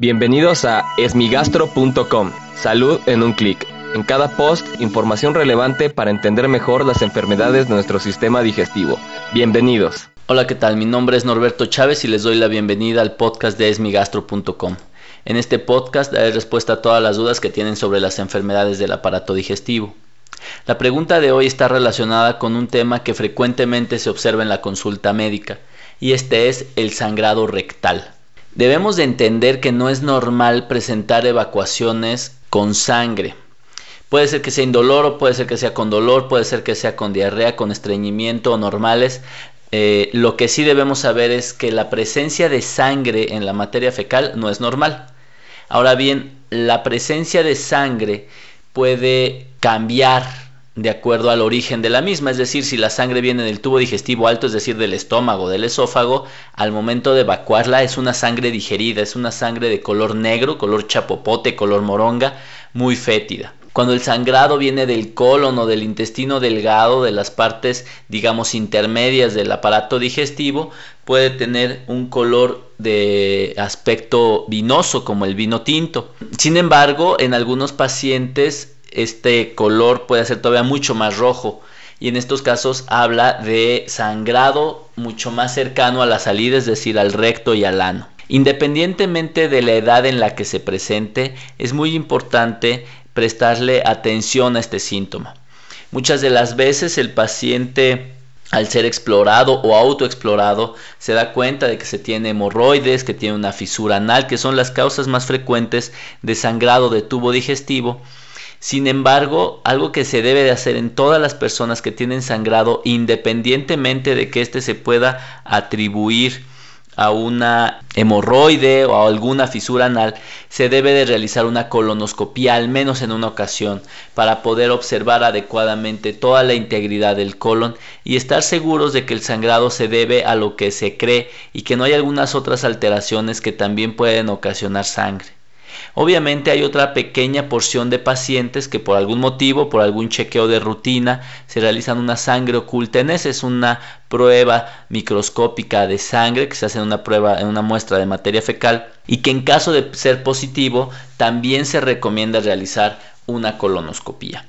Bienvenidos a esmigastro.com. Salud en un clic. En cada post, información relevante para entender mejor las enfermedades de nuestro sistema digestivo. Bienvenidos. Hola, ¿qué tal? Mi nombre es Norberto Chávez y les doy la bienvenida al podcast de esmigastro.com. En este podcast daré respuesta a todas las dudas que tienen sobre las enfermedades del aparato digestivo. La pregunta de hoy está relacionada con un tema que frecuentemente se observa en la consulta médica, y este es el sangrado rectal. Debemos de entender que no es normal presentar evacuaciones con sangre. Puede ser que sea indoloro, puede ser que sea con dolor, puede ser que sea con diarrea, con estreñimiento o normales. Eh, lo que sí debemos saber es que la presencia de sangre en la materia fecal no es normal. Ahora bien, la presencia de sangre puede cambiar de acuerdo al origen de la misma, es decir, si la sangre viene del tubo digestivo alto, es decir, del estómago, del esófago, al momento de evacuarla es una sangre digerida, es una sangre de color negro, color chapopote, color moronga, muy fétida. Cuando el sangrado viene del colon o del intestino delgado, de las partes, digamos, intermedias del aparato digestivo, puede tener un color de aspecto vinoso como el vino tinto. Sin embargo, en algunos pacientes este color puede ser todavía mucho más rojo y en estos casos habla de sangrado mucho más cercano a la salida, es decir, al recto y al ano. Independientemente de la edad en la que se presente, es muy importante prestarle atención a este síntoma. Muchas de las veces el paciente al ser explorado o autoexplorado, se da cuenta de que se tiene hemorroides, que tiene una fisura anal, que son las causas más frecuentes de sangrado de tubo digestivo sin embargo, algo que se debe de hacer en todas las personas que tienen sangrado, independientemente de que éste se pueda atribuir a una hemorroide o a alguna fisura anal, se debe de realizar una colonoscopia al menos en una ocasión para poder observar adecuadamente toda la integridad del colon y estar seguros de que el sangrado se debe a lo que se cree y que no hay algunas otras alteraciones que también pueden ocasionar sangre. Obviamente hay otra pequeña porción de pacientes que por algún motivo, por algún chequeo de rutina, se realizan una sangre oculta en ese. Es una prueba microscópica de sangre que se hace en una prueba, en una muestra de materia fecal y que en caso de ser positivo también se recomienda realizar una colonoscopia.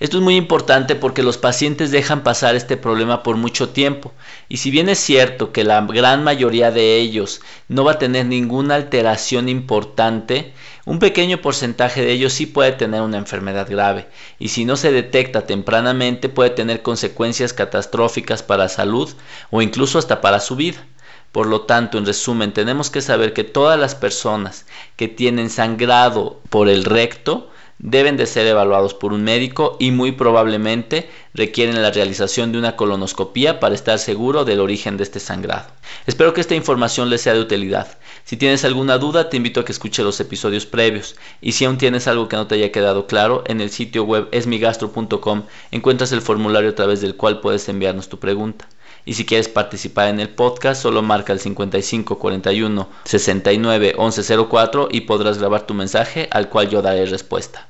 Esto es muy importante porque los pacientes dejan pasar este problema por mucho tiempo y si bien es cierto que la gran mayoría de ellos no va a tener ninguna alteración importante, un pequeño porcentaje de ellos sí puede tener una enfermedad grave y si no se detecta tempranamente puede tener consecuencias catastróficas para salud o incluso hasta para su vida. Por lo tanto, en resumen, tenemos que saber que todas las personas que tienen sangrado por el recto deben de ser evaluados por un médico y muy probablemente requieren la realización de una colonoscopia para estar seguro del origen de este sangrado. Espero que esta información les sea de utilidad. Si tienes alguna duda, te invito a que escuche los episodios previos. Y si aún tienes algo que no te haya quedado claro, en el sitio web esmigastro.com encuentras el formulario a través del cual puedes enviarnos tu pregunta. Y si quieres participar en el podcast, solo marca el 55 41 69 11 04 y podrás grabar tu mensaje al cual yo daré respuesta.